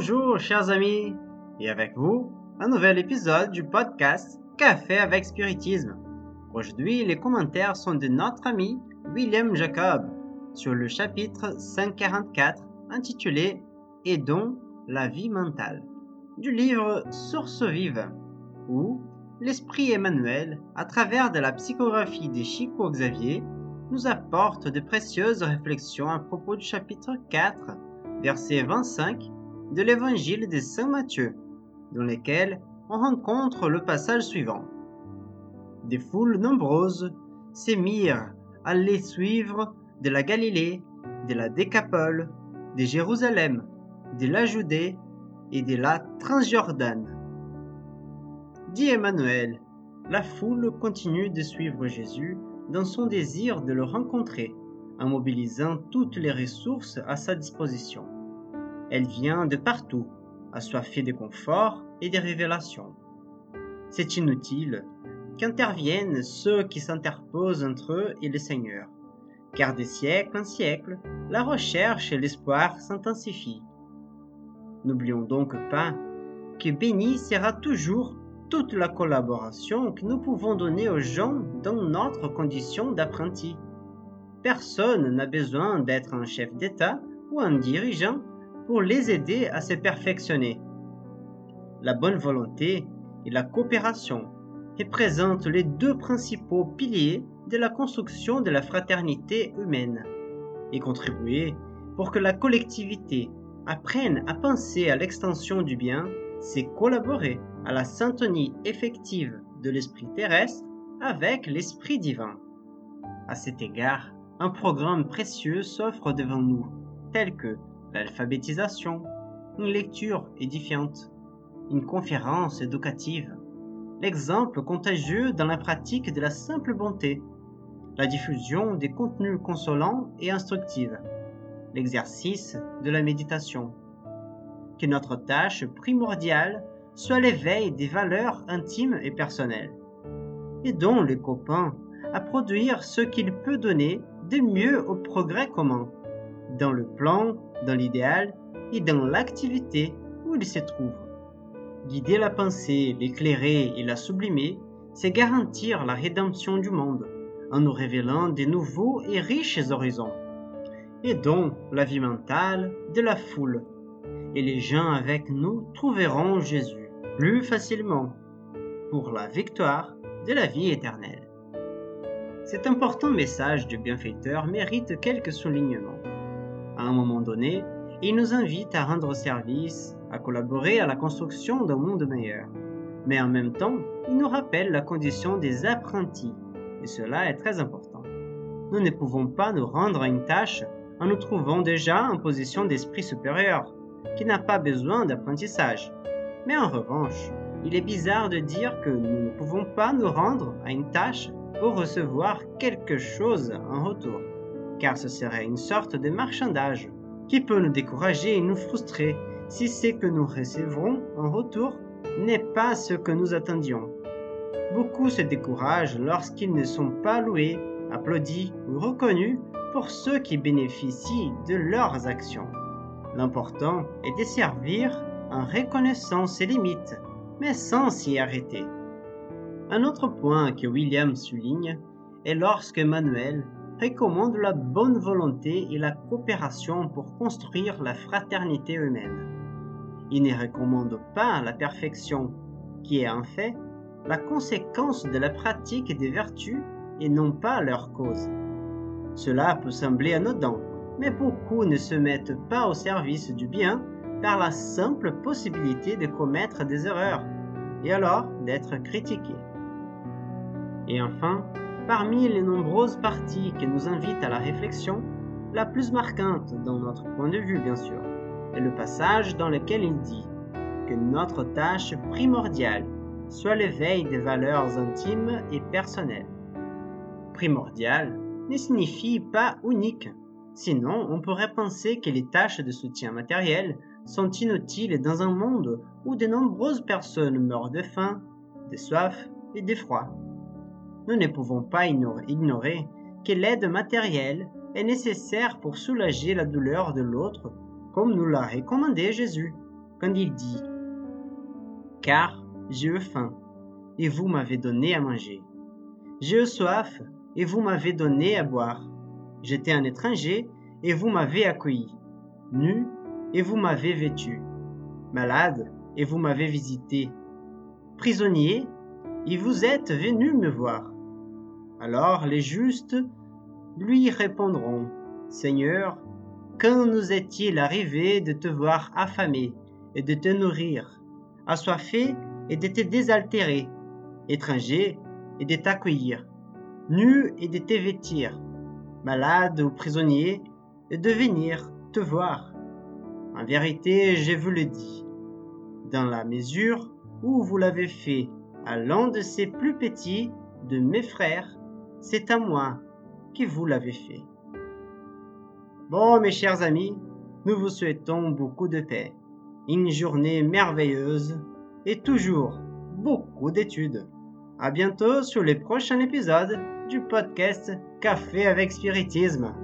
Bonjour chers amis, et avec vous, un nouvel épisode du podcast Café avec Spiritisme. Aujourd'hui, les commentaires sont de notre ami William Jacob sur le chapitre 544 intitulé Aidons la vie mentale du livre Source vive où l'esprit Emmanuel, à travers de la psychographie de Chico Xavier, nous apporte de précieuses réflexions à propos du chapitre 4, verset 25 de l'évangile de Saint Matthieu, dans lequel on rencontre le passage suivant. Des foules nombreuses s'émirent à les suivre de la Galilée, de la Décapole, de Jérusalem, de la Judée et de la Transjordane. Dit Emmanuel, la foule continue de suivre Jésus dans son désir de le rencontrer, en mobilisant toutes les ressources à sa disposition. Elle vient de partout, assoiffée de confort et de révélations. C'est inutile qu'interviennent ceux qui s'interposent entre eux et le Seigneur, car de siècle en siècle, la recherche et l'espoir s'intensifient. N'oublions donc pas que béni sera toujours toute la collaboration que nous pouvons donner aux gens dans notre condition d'apprenti. Personne n'a besoin d'être un chef d'État ou un dirigeant pour les aider à se perfectionner. La bonne volonté et la coopération représentent les deux principaux piliers de la construction de la fraternité humaine et contribuer pour que la collectivité apprenne à penser à l'extension du bien, c'est collaborer à la syntonie effective de l'esprit terrestre avec l'esprit divin. À cet égard, un programme précieux s'offre devant nous, tel que l'alphabétisation, une lecture édifiante, une conférence éducative, l'exemple contagieux dans la pratique de la simple bonté, la diffusion des contenus consolants et instructifs, l'exercice de la méditation. Que notre tâche primordiale soit l'éveil des valeurs intimes et personnelles. Aidons les copains à produire ce qu'il peut donner de mieux au progrès commun, dans le plan dans l'idéal et dans l'activité où il se trouve. Guider la pensée, l'éclairer et la sublimer, c'est garantir la rédemption du monde en nous révélant de nouveaux et riches horizons. Et donc la vie mentale de la foule. Et les gens avec nous trouveront Jésus plus facilement pour la victoire de la vie éternelle. Cet important message du bienfaiteur mérite quelques soulignements à un moment donné, il nous invite à rendre service, à collaborer à la construction d'un monde meilleur. Mais en même temps, il nous rappelle la condition des apprentis, et cela est très important. Nous ne pouvons pas nous rendre à une tâche en nous trouvant déjà en position d'esprit supérieur, qui n'a pas besoin d'apprentissage. Mais en revanche, il est bizarre de dire que nous ne pouvons pas nous rendre à une tâche pour recevoir quelque chose en retour car ce serait une sorte de marchandage qui peut nous décourager et nous frustrer si ce que nous recevrons en retour n'est pas ce que nous attendions? Beaucoup se découragent lorsqu'ils ne sont pas loués, applaudis ou reconnus pour ceux qui bénéficient de leurs actions. L'important est de servir en reconnaissant ses limites, mais sans s'y arrêter. Un autre point que William souligne est lorsque Manuel recommande la bonne volonté et la coopération pour construire la fraternité humaine. Il ne recommande pas la perfection, qui est en fait la conséquence de la pratique des vertus et non pas leur cause. Cela peut sembler anodin, mais beaucoup ne se mettent pas au service du bien par la simple possibilité de commettre des erreurs et alors d'être critiqués. Et enfin, Parmi les nombreuses parties qui nous invitent à la réflexion, la plus marquante dans notre point de vue bien sûr, est le passage dans lequel il dit que notre tâche primordiale soit l'éveil des valeurs intimes et personnelles. Primordial ne signifie pas unique, sinon on pourrait penser que les tâches de soutien matériel sont inutiles dans un monde où de nombreuses personnes meurent de faim, de soif et de froid nous ne pouvons pas ignorer que l'aide matérielle est nécessaire pour soulager la douleur de l'autre, comme nous l'a recommandé Jésus. quand il dit Car j'ai eu faim, et vous m'avez donné à manger. J'ai eu soif, et vous m'avez donné à boire. J'étais un étranger, et vous m'avez accueilli. Nu, et vous m'avez vêtu. Malade, et vous m'avez visité. Prisonnier, et vous êtes venu me voir. Alors les justes lui répondront, Seigneur, quand nous est-il arrivé de te voir affamé et de te nourrir, assoiffé et de te désaltérer, étranger et de t'accueillir, nu et de te vêtir, malade ou prisonnier et de venir te voir? En vérité, je vous le dis, dans la mesure où vous l'avez fait à l'un de ces plus petits de mes frères, c'est à moi que vous l'avez fait. Bon, mes chers amis, nous vous souhaitons beaucoup de paix, une journée merveilleuse et toujours beaucoup d'études. À bientôt sur les prochains épisodes du podcast Café avec Spiritisme.